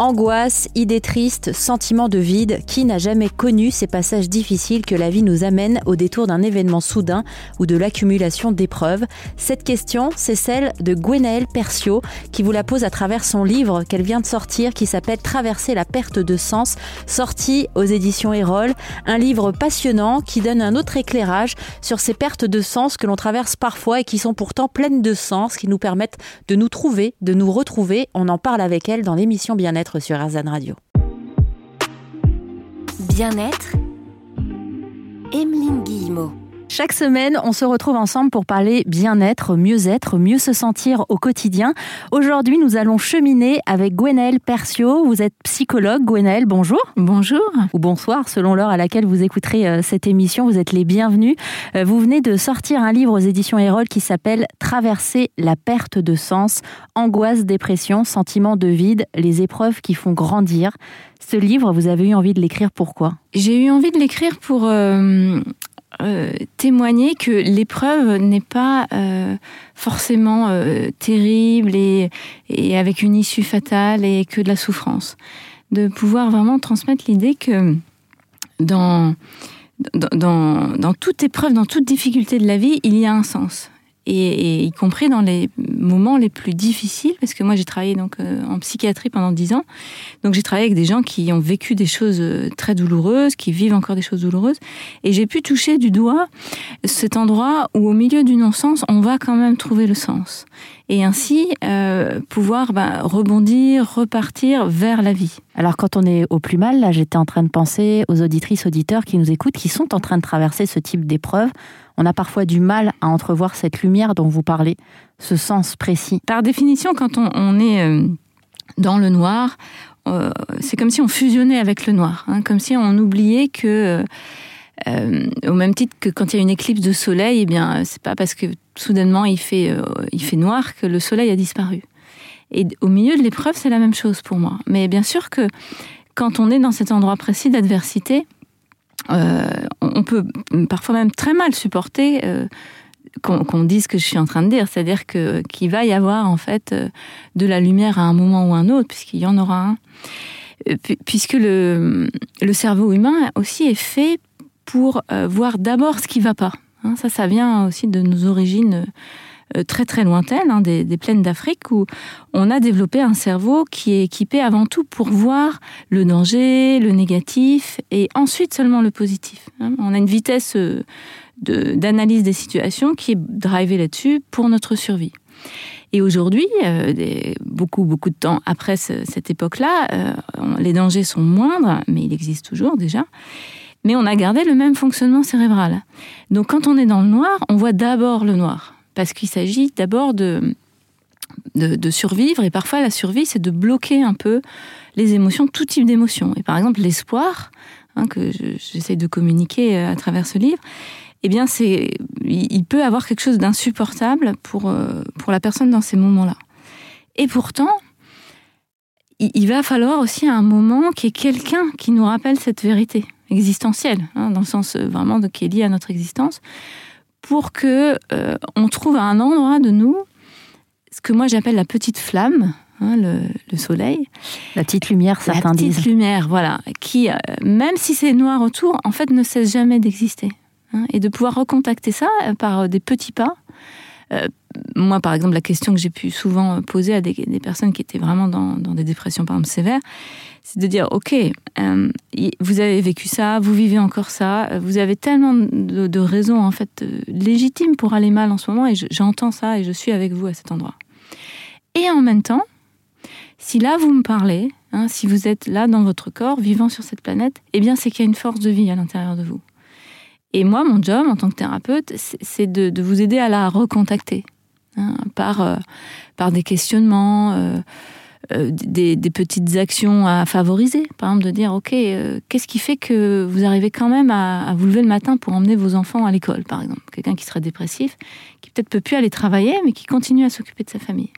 Angoisse, idées tristes, sentiment de vide, qui n'a jamais connu ces passages difficiles que la vie nous amène au détour d'un événement soudain ou de l'accumulation d'épreuves? Cette question, c'est celle de Gwenaëlle Percio, qui vous la pose à travers son livre qu'elle vient de sortir, qui s'appelle Traverser la perte de sens, sorti aux éditions Erol. Un livre passionnant qui donne un autre éclairage sur ces pertes de sens que l'on traverse parfois et qui sont pourtant pleines de sens, qui nous permettent de nous trouver, de nous retrouver. On en parle avec elle dans l'émission Bien-être sur Arzan Radio. Bien-être, Emeline Guillemot. Chaque semaine, on se retrouve ensemble pour parler bien-être, mieux-être, mieux se sentir au quotidien. Aujourd'hui, nous allons cheminer avec Gwenaëlle Percio. Vous êtes psychologue. Gwenaëlle, bonjour. Bonjour. Ou bonsoir, selon l'heure à laquelle vous écouterez euh, cette émission. Vous êtes les bienvenus. Euh, vous venez de sortir un livre aux éditions Erol qui s'appelle Traverser la perte de sens, angoisse, dépression, sentiment de vide, les épreuves qui font grandir. Ce livre, vous avez eu envie de l'écrire pourquoi J'ai eu envie de l'écrire pour euh, euh, témoigner que l'épreuve n'est pas euh, forcément euh, terrible et, et, avec une issue fatale et que de la souffrance. De pouvoir vraiment transmettre l'idée que dans, dans, dans, dans toute épreuve, dans toute difficulté de la vie, il y a un sens et, et, y compris dans les moments les plus difficiles, parce que moi j'ai travaillé donc euh, en psychiatrie pendant dix ans, donc j'ai travaillé avec des gens qui ont vécu des choses euh, très douloureuses, qui vivent encore des choses douloureuses, et j'ai pu toucher du doigt cet endroit où au milieu du non-sens, on va quand même trouver le sens, et ainsi euh, pouvoir bah, rebondir, repartir vers la vie. Alors quand on est au plus mal, là j'étais en train de penser aux auditrices, auditeurs qui nous écoutent, qui sont en train de traverser ce type d'épreuve, on a parfois du mal à entrevoir cette lumière dont vous parlez, ce sens précis. Par définition, quand on, on est euh, dans le noir, euh, c'est comme si on fusionnait avec le noir, hein, comme si on oubliait que, euh, au même titre que quand il y a une éclipse de soleil, eh bien, c'est pas parce que soudainement il fait, euh, il fait noir que le soleil a disparu. Et au milieu de l'épreuve, c'est la même chose pour moi. Mais bien sûr que quand on est dans cet endroit précis d'adversité, euh, on peut parfois même très mal supporter euh, qu'on qu dise ce que je suis en train de dire, c'est-à-dire que qu'il va y avoir en fait euh, de la lumière à un moment ou un autre, puisqu'il y en aura un, puisque le, le cerveau humain aussi est fait pour euh, voir d'abord ce qui va pas. Hein, ça, ça vient aussi de nos origines euh, très très lointaines, hein, des, plaines d'Afrique, où on a développé un cerveau qui est équipé avant tout pour voir le danger, le négatif, et ensuite seulement le positif. Hein. On a une vitesse euh, d'analyse de, des situations qui est drivée là-dessus pour notre survie. Et aujourd'hui, beaucoup, beaucoup de temps après ce, cette époque-là, les dangers sont moindres, mais il existe toujours déjà. Mais on a gardé le même fonctionnement cérébral. Donc quand on est dans le noir, on voit d'abord le noir parce qu'il s'agit d'abord de, de, survivre, et parfois la survie, c'est de bloquer un peu les émotions, tout type d'émotions. Et par exemple, l'espoir, hein, que j'essaie de communiquer à travers ce livre, eh bien, il peut avoir quelque chose d'insupportable pour, euh, pour la personne dans ces moments-là. Et pourtant, il, va falloir aussi à un moment qu'il y ait quelqu'un qui nous rappelle cette vérité existentielle, hein, dans le sens euh, vraiment de, qui est lié à notre existence, pour que euh, on trouve à un endroit de nous ce que moi j'appelle la petite flamme, hein, le, le, soleil. La petite lumière, certains disent. La petite disent. lumière, voilà, qui, euh, même si c'est noir autour, en fait ne cesse jamais d'exister. Hein, et de pouvoir recontacter ça par des petits pas. Euh, moi, par exemple, la question que j'ai pu souvent poser à des, personnes qui étaient vraiment dans, des dépressions, par exemple, sévères, c'est de dire, OK, euh, vous avez vécu ça, vous vivez encore ça, vous avez tellement de, raisons, en fait, euh, légitimes pour aller mal en ce moment, et j'entends ça, et je suis avec vous à cet endroit. Et en même temps, si là, vous me parlez, hein, si vous êtes là dans votre corps, vivant sur cette planète, eh bien, c'est qu'il y a une force de vie à l'intérieur de vous. Et moi, mon job en tant que thérapeute, c'est de, vous aider à la recontacter hein, par, euh, par des questionnements, euh, euh, des, petites actions à favoriser. Par exemple, de dire, OK, qu'est-ce qui fait que vous arrivez quand même à, à, vous lever le matin pour emmener vos enfants à l'école, par exemple? Quelqu'un qui serait dépressif, qui peut-être peut plus aller travailler, mais qui continue à s'occuper de sa famille.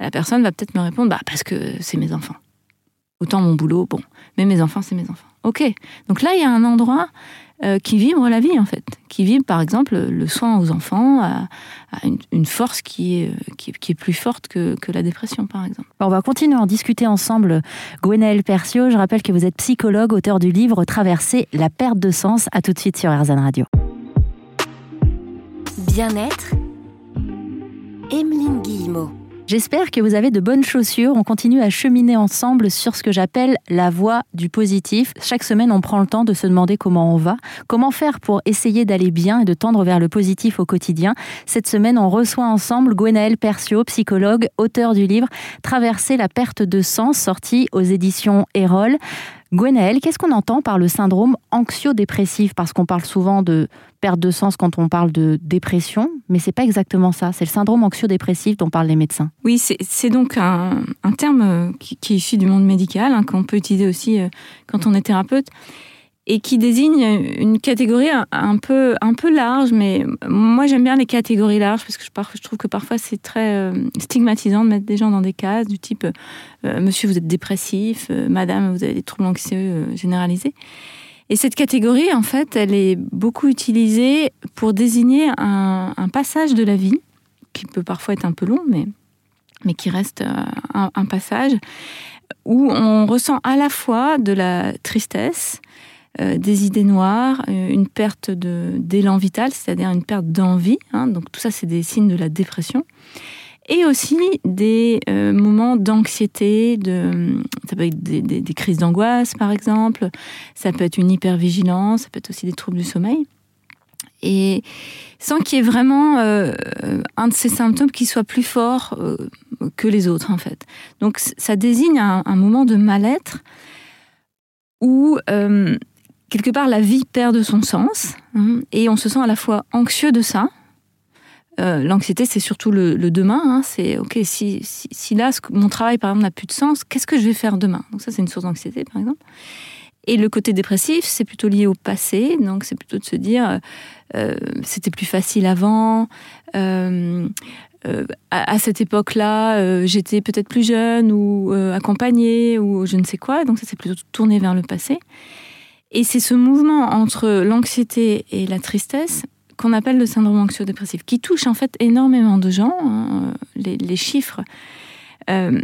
La personne va peut-être me répondre, bah, parce que c'est mes enfants. Autant mon boulot, bon, mais mes enfants, c'est mes enfants. OK. Donc là, il y a un endroit euh, qui vibrent la vie en fait, qui vibrent par exemple le soin aux enfants à, une, force qui est, qui, est plus forte que, que, la dépression par exemple. On va continuer à en discuter ensemble. Gwenaëlle Persio, je rappelle que vous êtes psychologue, auteur du livre Traverser la perte de sens. À tout de suite sur RZN Radio. Bien-être, Emeline Guillemot. J'espère que vous avez de bonnes chaussures. On continue à cheminer ensemble sur ce que j'appelle la voie du positif. Chaque semaine, on prend le temps de se demander comment on va, comment faire pour essayer d'aller bien et de tendre vers le positif au quotidien. Cette semaine, on reçoit ensemble Gwenaëlle Persio, psychologue, auteur du livre Traverser la perte de sens, sorti aux éditions Erol. Gwenaëlle, qu'est-ce qu'on entend par le syndrome anxio-dépressif? Parce qu'on parle souvent de perte de sens quand on parle de dépression, mais c'est pas exactement ça. C'est le syndrome anxio-dépressif dont parlent les médecins. Oui, c'est donc un, terme qui, est issu du monde médical, hein, qu'on peut utiliser aussi euh, quand on est thérapeute et qui désigne une catégorie un, peu, un peu large, mais moi j'aime bien les catégories larges parce que je, trouve que parfois c'est très euh, stigmatisant de mettre des gens dans des cases du type euh, Monsieur vous êtes dépressif, euh, Madame vous avez des troubles anxieux généralisés. Et cette catégorie en fait elle est beaucoup utilisée pour désigner un, passage de la vie qui peut parfois être un peu long, mais, mais qui reste un, un passage où on ressent à la fois de la tristesse, euh, des idées noires, euh, une perte d'élan vital, c'est-à-dire une perte d'envie. Hein. donc tout ça, c'est des signes de la dépression. Et aussi des euh, moments d'anxiété, ça peut être des, crises d'angoisse par exemple, ça peut être une hypervigilance, ça peut être aussi des troubles du sommeil. Et sans qu'il y ait vraiment un de ces symptômes qui soit plus fort que les autres en fait. Donc ça désigne un, un moment de mal-être où quelque part, la vie perd de son sens hein, et on se sent à la fois anxieux de ça. Euh, l'anxiété, c'est surtout le, demain. Hein, c'est OK, si, si, là, mon travail, par exemple, n'a plus de sens, qu'est-ce que je vais faire demain? Donc, ça, c'est une source d'anxiété, par exemple. Et le côté dépressif, c'est plutôt lié au passé. Donc, c'est plutôt de se dire euh, c'était plus facile avant. Euh, à, cette époque-là, j'étais peut-être plus jeune ou accompagnée ou je ne sais quoi. Donc, ça, c'est plutôt tourné vers le passé. Et c'est ce mouvement entre l'anxiété et la tristesse qu'on appelle le syndrome anxio-dépressif, qui touche en fait énormément de gens. Hein, les, chiffres, euh,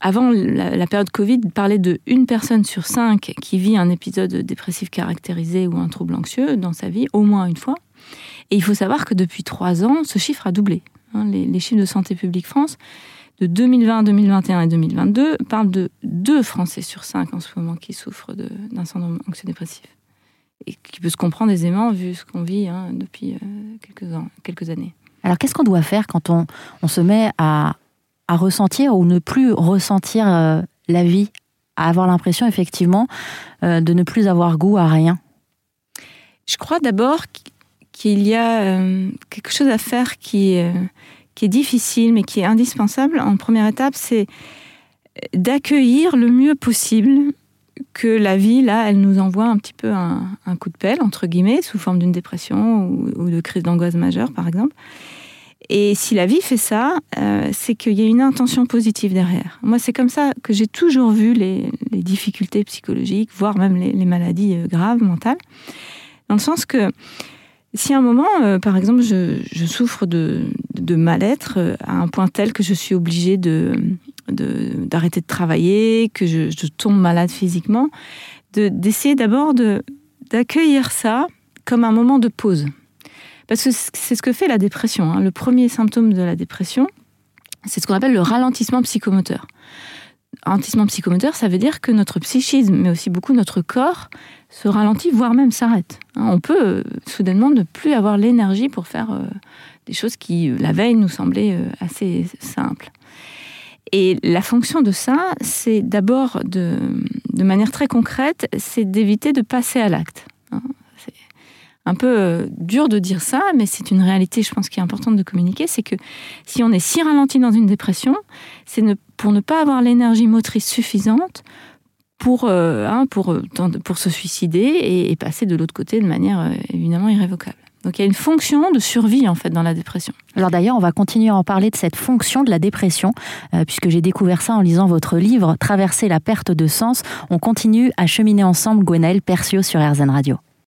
avant la, période Covid, parlaient de une personne sur cinq qui vit un épisode dépressif caractérisé ou un trouble anxieux dans sa vie, au moins une fois. Et il faut savoir que depuis trois ans, ce chiffre a doublé. Hein, les chiffres de Santé publique France de 2020, 2021 et 2022 parle de deux Français sur cinq en ce moment qui souffrent d'un syndrome anxio-dépressif. Et qui peut se comprendre aisément vu ce qu'on vit hein, depuis euh, quelques, ans, quelques années. Alors qu'est-ce qu'on doit faire quand on, on se met à, à, ressentir ou ne plus ressentir euh, la vie, à avoir l'impression effectivement euh, de ne plus avoir goût à rien? Je crois d'abord qu'il y a quelque chose à faire qui qui est difficile mais qui est indispensable en première étape, c'est d'accueillir le mieux possible que la vie, là, elle nous envoie un petit peu un, coup de pelle, entre guillemets, sous forme d'une dépression ou, de crise d'angoisse majeure, par exemple. Et si la vie fait ça, euh, c'est qu'il y a une intention positive derrière. Moi, c'est comme ça que j'ai toujours vu les, difficultés psychologiques, voire même les, les maladies euh, graves mentales. Dans le sens que si à un moment, euh, par exemple, je, souffre de, mal-être euh, à un point tel que je suis obligée de, d'arrêter de, travailler, que je, tombe malade physiquement, d'essayer d'abord d'accueillir ça comme un moment de pause. Parce que c'est ce que fait la dépression. Hein. Le premier symptôme de la dépression, c'est ce qu'on appelle le ralentissement psychomoteur. Ralentissement psychomoteur, ça veut dire que notre psychisme, mais aussi beaucoup notre corps, se ralentit, voire même s'arrête. Hein, on peut euh, soudainement ne plus avoir l'énergie pour faire euh, des choses qui, euh, la veille, nous semblaient assez simples. Et la fonction de ça, c'est d'abord, de, de, manière très concrète, c'est d'éviter de passer à l'acte. Un peu dur de dire ça, mais c'est une réalité, je pense, qui est importante de communiquer, c'est que si on est si ralenti dans une dépression, c'est pour ne pas avoir l'énergie motrice suffisante pour, euh, hein, euh, pour se suicider et, passer de l'autre côté de manière euh, évidemment irrévocable. Donc il y a une fonction de survie en fait dans la dépression. Alors d'ailleurs, on va continuer à en parler de cette fonction de la dépression, puisque j'ai découvert ça en lisant votre livre Traverser la perte de sens. On continue à cheminer ensemble, Gwenaël Persio sur RZN Radio.